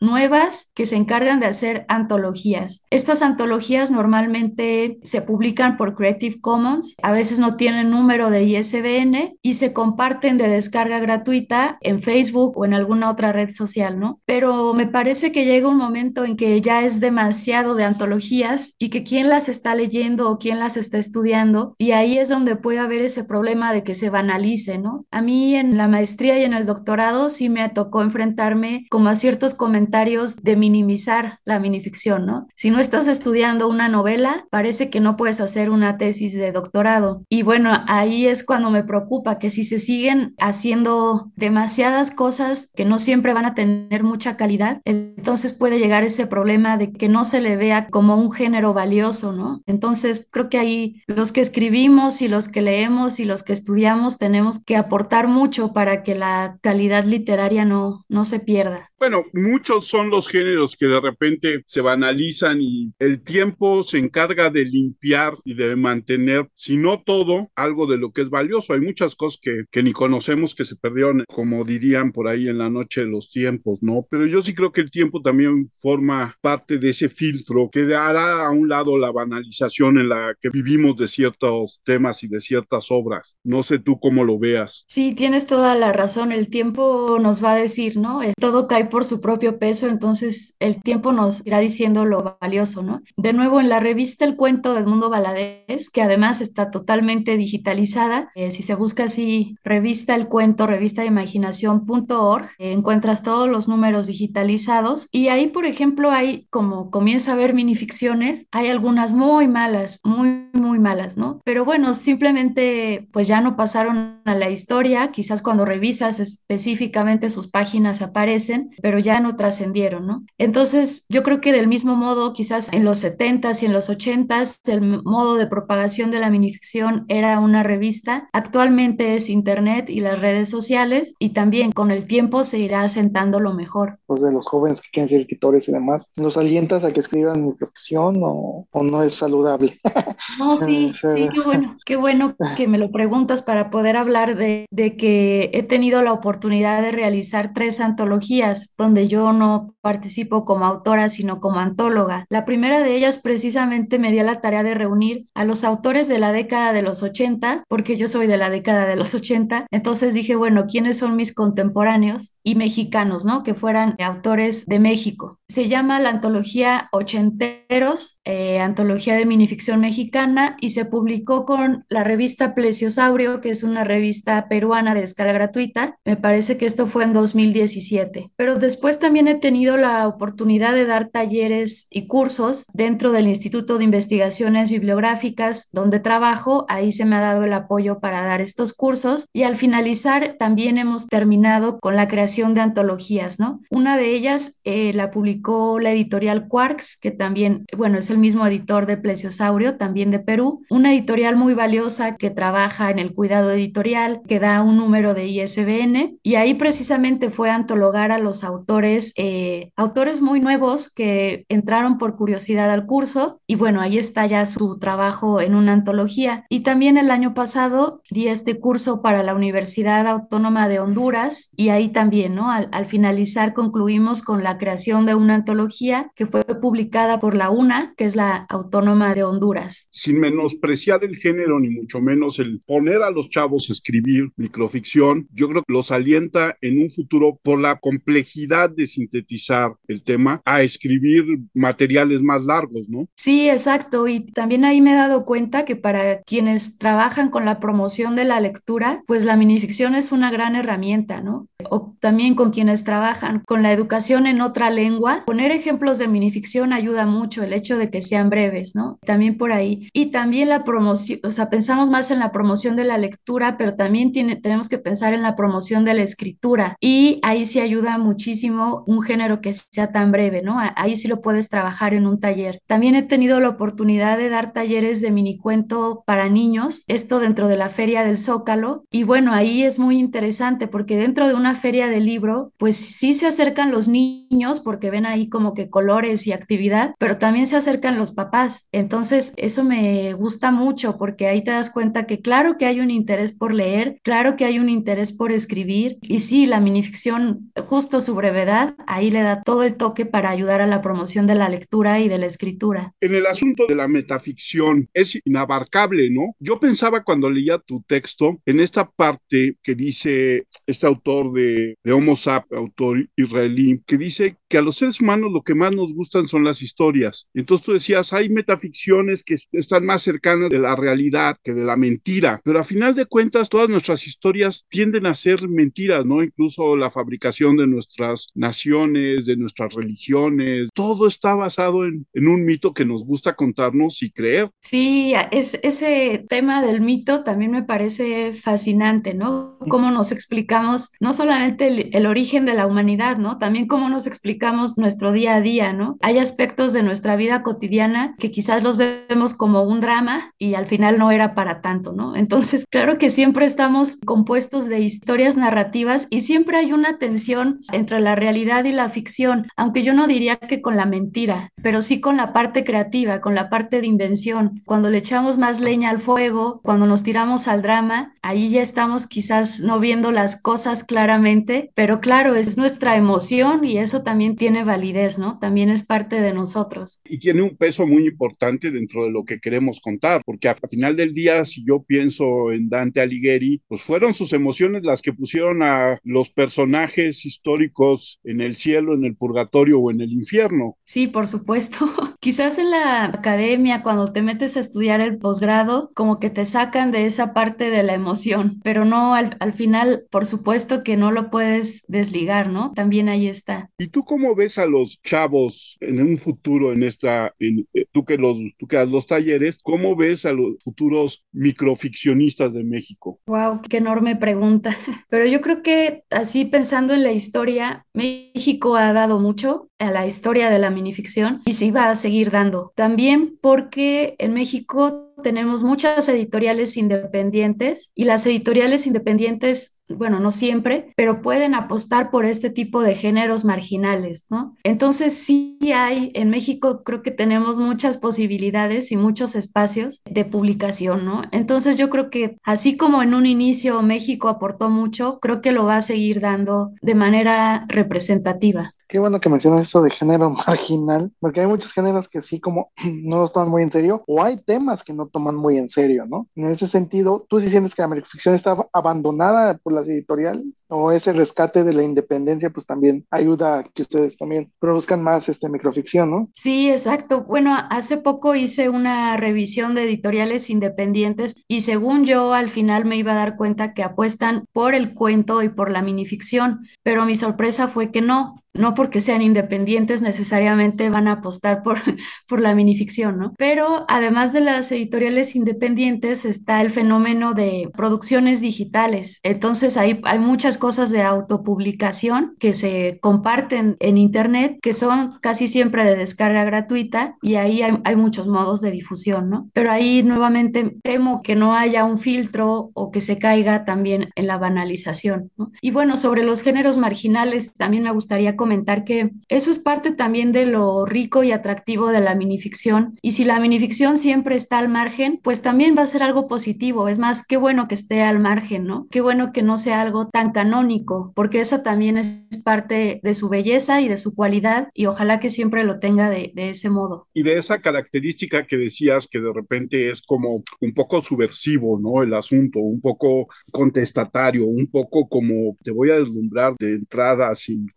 nuevas que se encargan de hacer antologías. Estas antologías normalmente se publican por Creative Commons, a veces no tienen número de ISBN y se comparten de descarga gratuita en Facebook o en alguna otra red social, ¿no? Pero me parece que llega un momento en que ya es demasiado de antologías y que quién las está leyendo o quién las está estudiando y ahí es donde puede haber ese problema de que se banalice, ¿no? A mí en la maestría y en el doctorado sí me tocó enfrentarme como a ciertos comentarios de minimizar la minificción, ¿no? Si no estás estudiando una novela, parece que no puedes hacer una tesis de doctorado. Y bueno, ahí es cuando me preocupa que si se siguen haciendo demasiadas cosas que no siempre van a tener mucha calidad, entonces puede llegar ese problema de que no se le vea como un género valioso, ¿no? Entonces creo que ahí los que escribimos y los que leemos y los que estudiamos tenemos que aportar mucho para que la calidad literaria no, no se pierda. Bueno, muchos son los géneros que de repente se banalizan y el tiempo se encarga de limpiar y de mantener, si no todo, algo de lo que es valioso. Hay muchas cosas que, que ni conocemos que se perdieron, como dirían por ahí en la noche de los tiempos, ¿no? Pero yo sí creo que el tiempo también forma parte de ese filtro que hará a un lado la banalización en la que vivimos de ciertos temas y de ciertas obras. No sé tú cómo lo veas. Sí, tienes toda la razón. El tiempo nos va a decir, ¿no? Todo cae por su propio peso, entonces el tiempo nos irá diciendo lo valioso, ¿no? De nuevo, en la revista El Cuento de Edmundo Valadez, que además está totalmente digitalizada, eh, si se busca así, revista El Cuento, revista de imaginación.org, eh, encuentras todos los números digitalizados y ahí, por ejemplo, hay, como comienza a ver minificciones, hay algunas muy malas, muy, muy malas, ¿no? Pero bueno, simplemente pues ya no pasaron a la historia, quizás cuando revisas específicamente sus páginas aparecen, pero ya no trascendieron, ¿no? Entonces, yo creo que del mismo modo, quizás en los 70s y en los 80s, el modo de propagación de la minificción era una revista, actualmente es Internet y las redes sociales, y también con el tiempo se irá asentando lo mejor. Pues de los jóvenes que quieren ser escritores y demás, ¿los alientas a que escriban minificción o, o no es saludable? No, sí, sí, qué bueno, qué bueno que me lo preguntas para poder hablar de, de que he tenido la oportunidad de realizar tres antologías donde yo no participo como autora, sino como antóloga. La primera de ellas precisamente me dio la tarea de reunir a los autores de la década de los 80, porque yo soy de la década de los 80. Entonces dije, bueno, ¿quiénes son mis contemporáneos y mexicanos, ¿no? Que fueran autores de México. Se llama la antología Ochenteros, eh, antología de minificción mexicana, y se publicó con la revista Plesiosaurio, que es una revista peruana de descarga gratuita. Me parece que esto fue en 2017. Pero después también he tenido la oportunidad de dar talleres y cursos dentro del Instituto de Investigaciones Bibliográficas donde trabajo. Ahí se me ha dado el apoyo para dar estos cursos y al finalizar también hemos terminado con la creación de antologías, ¿no? Una de ellas eh, la publicó publicó la editorial Quarks, que también, bueno, es el mismo editor de Plesiosaurio, también de Perú, una editorial muy valiosa que trabaja en el cuidado editorial, que da un número de ISBN, y ahí precisamente fue a antologar a los autores, eh, autores muy nuevos que entraron por curiosidad al curso, y bueno, ahí está ya su trabajo en una antología. Y también el año pasado di este curso para la Universidad Autónoma de Honduras, y ahí también, ¿no? Al, al finalizar concluimos con la creación de una antología que fue publicada por la UNA, que es la Autónoma de Honduras. Sin menospreciar el género, ni mucho menos el poner a los chavos a escribir microficción, yo creo que los alienta en un futuro por la complejidad de sintetizar el tema a escribir materiales más largos, ¿no? Sí, exacto. Y también ahí me he dado cuenta que para quienes trabajan con la promoción de la lectura, pues la minificción es una gran herramienta, ¿no? O también con quienes trabajan con la educación en otra lengua, poner ejemplos de minificción ayuda mucho, el hecho de que sean breves, ¿no? También por ahí. Y también la promoción, o sea, pensamos más en la promoción de la lectura, pero también tiene, tenemos que pensar en la promoción de la escritura. Y ahí sí ayuda muchísimo un género que sea tan breve, ¿no? Ahí sí lo puedes trabajar en un taller. También he tenido la oportunidad de dar talleres de minicuento para niños, esto dentro de la Feria del Zócalo. Y bueno, ahí es muy interesante porque dentro de una feria de libro, pues sí se acercan los niños porque ven ahí como que colores y actividad, pero también se acercan los papás. Entonces, eso me gusta mucho porque ahí te das cuenta que claro que hay un interés por leer, claro que hay un interés por escribir y sí, la minificción, justo su brevedad, ahí le da todo el toque para ayudar a la promoción de la lectura y de la escritura. En el asunto de la metaficción es inabarcable, ¿no? Yo pensaba cuando leía tu texto en esta parte que dice este autor de, de Homo Sap, autor israelí, que dice que a los seres humanos lo que más nos gustan son las historias. Entonces tú decías, hay metaficciones que están más cercanas de la realidad que de la mentira, pero a final de cuentas todas nuestras historias tienden a ser mentiras, ¿no? Incluso la fabricación de nuestras naciones, de nuestras religiones, todo está basado en, en un mito que nos gusta contarnos y creer. Sí, es, ese tema del mito también me parece fascinante, ¿no? Cómo nos explicamos no solamente el, el origen de la humanidad, ¿no? También cómo nos explicamos nuestro día a día, ¿no? Hay aspectos de nuestra vida cotidiana que quizás los vemos como un drama y al final no era para tanto, ¿no? Entonces, claro que siempre estamos compuestos de historias narrativas y siempre hay una tensión entre la realidad y la ficción, aunque yo no diría que con la mentira, pero sí con la parte creativa, con la parte de invención. Cuando le echamos más leña al fuego, cuando nos tiramos al drama, ahí ya estamos quizás no viendo las cosas claramente, pero claro, es nuestra emoción y eso también tiene validez, ¿no? También es parte de nosotros. Y tiene un peso muy importante dentro de lo que queremos contar, porque al final del día, si yo pienso en Dante Alighieri, pues fueron sus emociones las que pusieron a los personajes históricos en el cielo, en el purgatorio o en el infierno. Sí, por supuesto. Quizás en la academia, cuando te metes a estudiar el posgrado, como que te sacan de esa parte de la emoción, pero no al, al, final, por supuesto que no lo puedes desligar, ¿no? También ahí está. ¿Y tú cómo ves a los chavos en un futuro, en esta, en, eh, tú, que los, tú que das los talleres, cómo ves a los futuros microficcionistas de México? Wow, qué enorme pregunta. Pero yo creo que así pensando en la historia, México ha dado mucho a la historia de la minificción y sí va a seguir dando. También porque en México tenemos muchas editoriales independientes y las editoriales independientes, bueno, no siempre, pero pueden apostar por este tipo de géneros marginales, ¿no? Entonces sí hay, en México creo que tenemos muchas posibilidades y muchos espacios de publicación, ¿no? Entonces yo creo que así como en un inicio México aportó mucho, creo que lo va a seguir dando de manera representativa. Qué bueno que mencionas eso de género marginal, porque hay muchos géneros que sí como no los toman muy en serio, o hay temas que no toman muy en serio, ¿no? En ese sentido, ¿tú sí sientes que la microficción está abandonada por las editoriales? ¿O ese rescate de la independencia pues también ayuda a que ustedes también produzcan más este microficción, ¿no? Sí, exacto. Bueno, hace poco hice una revisión de editoriales independientes y según yo al final me iba a dar cuenta que apuestan por el cuento y por la minificción, pero mi sorpresa fue que no, no porque sean independientes necesariamente van a apostar por, por la minificción, ¿no? Pero además de las editoriales independientes está el fenómeno de producciones digitales. Entonces hay, hay muchas cosas de autopublicación que se comparten en Internet que son casi siempre de descarga gratuita y ahí hay, muchos modos de difusión, ¿no? Pero ahí nuevamente temo que no haya un filtro o que se caiga también en la banalización. Y bueno, sobre los géneros marginales también me gustaría comentar que eso es parte también de lo rico y atractivo de la minificción y si la minificción siempre está al margen, pues también va a ser algo positivo. Es más, qué bueno que esté al margen, ¿no? Qué bueno que no sea algo tan canónico, porque esa también es parte de su belleza y de su cualidad y ojalá que siempre lo tenga de, de ese modo. Y de esa característica que decías que de repente es como un poco subversivo, ¿no? El asunto, un poco contestatario, un poco como te voy a deslumbrar de entrada sin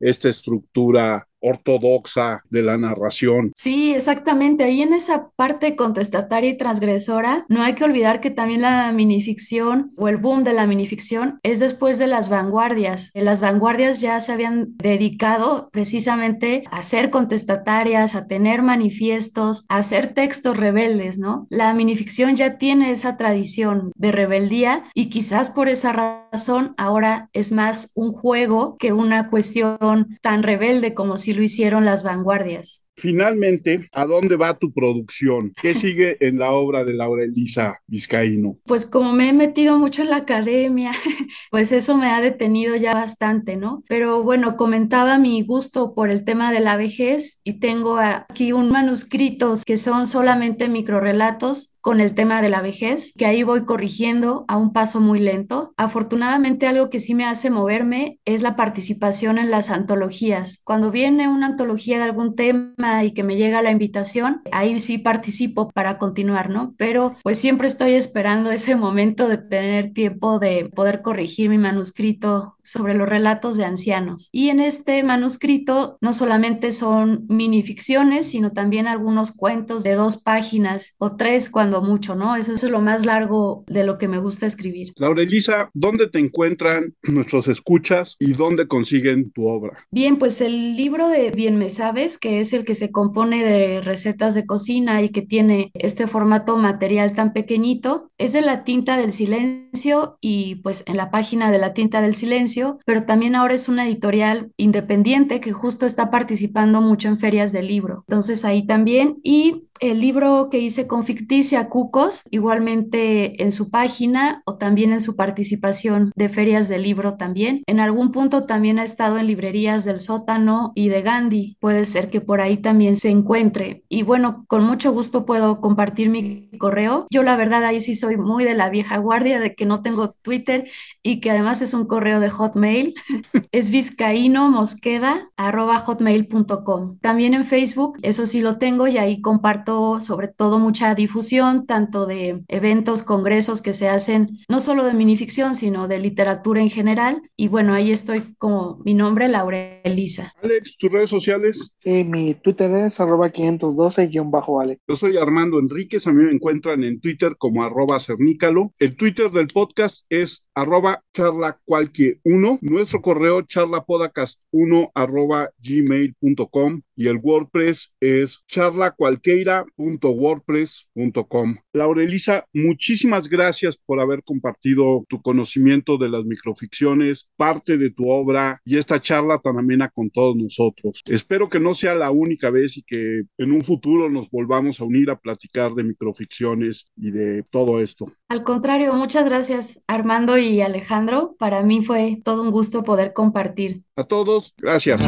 esta estructura ortodoxa de la narración. Sí, exactamente. Ahí en esa parte contestataria y transgresora, no hay que olvidar que también la minificción o el boom de la minificción es después de las vanguardias. Las vanguardias ya se habían dedicado precisamente a ser contestatarias, a tener manifiestos, a hacer textos rebeldes, ¿no? La minificción ya tiene esa tradición de rebeldía y quizás por esa razón ahora es más un juego que una cuestión tan rebelde como si lo hicieron las vanguardias. Finalmente, ¿a dónde va tu producción? ¿Qué sigue en la obra de Laura Elisa Vizcaíno? Pues como me he metido mucho en la academia, pues eso me ha detenido ya bastante, ¿no? Pero bueno, comentaba mi gusto por el tema de la vejez y tengo aquí un manuscrito que son solamente microrelatos con el tema de la vejez, que ahí voy corrigiendo a un paso muy lento. Afortunadamente algo que sí me hace moverme es la participación en las antologías. Cuando viene una antología de algún tema, y que me llega la invitación, ahí sí participo para continuar, ¿no? Pero pues siempre estoy esperando ese momento de tener tiempo de poder corregir mi manuscrito sobre los relatos de ancianos. Y en este manuscrito no solamente son minificciones, sino también algunos cuentos de dos páginas o tres cuando mucho, ¿no? Eso es lo más largo de lo que me gusta escribir. Laura Elisa, ¿dónde te encuentran nuestros escuchas y dónde consiguen tu obra? Bien, pues el libro de Bien Me Sabes, que es el que se compone de recetas de cocina y que tiene este formato material tan pequeñito, es de la tinta del silencio y pues en la página de la tinta del silencio, pero también ahora es una editorial independiente que justo está participando mucho en ferias de libro. Entonces ahí también y el libro que hice con Ficticia Cucos, igualmente en su página o también en su participación de ferias de libro también. En algún punto también ha estado en librerías del sótano y de Gandhi. Puede ser que por ahí también se encuentre. Y bueno, con mucho gusto puedo compartir mi correo. Yo la verdad ahí sí soy muy de la vieja guardia de que no tengo Twitter y que además es un correo de Hotmail. es vizcaíno mosqueda hotmail.com. También en Facebook, eso sí lo tengo y ahí comparto sobre todo mucha difusión, tanto de eventos, congresos que se hacen, no solo de minificción, sino de literatura en general. Y bueno, ahí estoy como mi nombre, Laura Elisa. Alex, ¿tus redes sociales? Sí, mi Twitter es arroba 512-Alex. Yo soy Armando Enríquez, a mí me encuentran en Twitter como arroba cernícalo. El Twitter del podcast es arroba charla cualquier uno. Nuestro correo charlapodcast1 arroba gmail.com y el WordPress es charlacualqueira.wordpress.com. Laurelisa, muchísimas gracias por haber compartido tu conocimiento de las microficciones, parte de tu obra y esta charla tan amena con todos nosotros. Espero que no sea la única vez y que en un futuro nos volvamos a unir a platicar de microficciones y de todo esto. Al contrario, muchas gracias Armando Alejandro. Para mí fue todo un gusto poder compartir. A todos, gracias.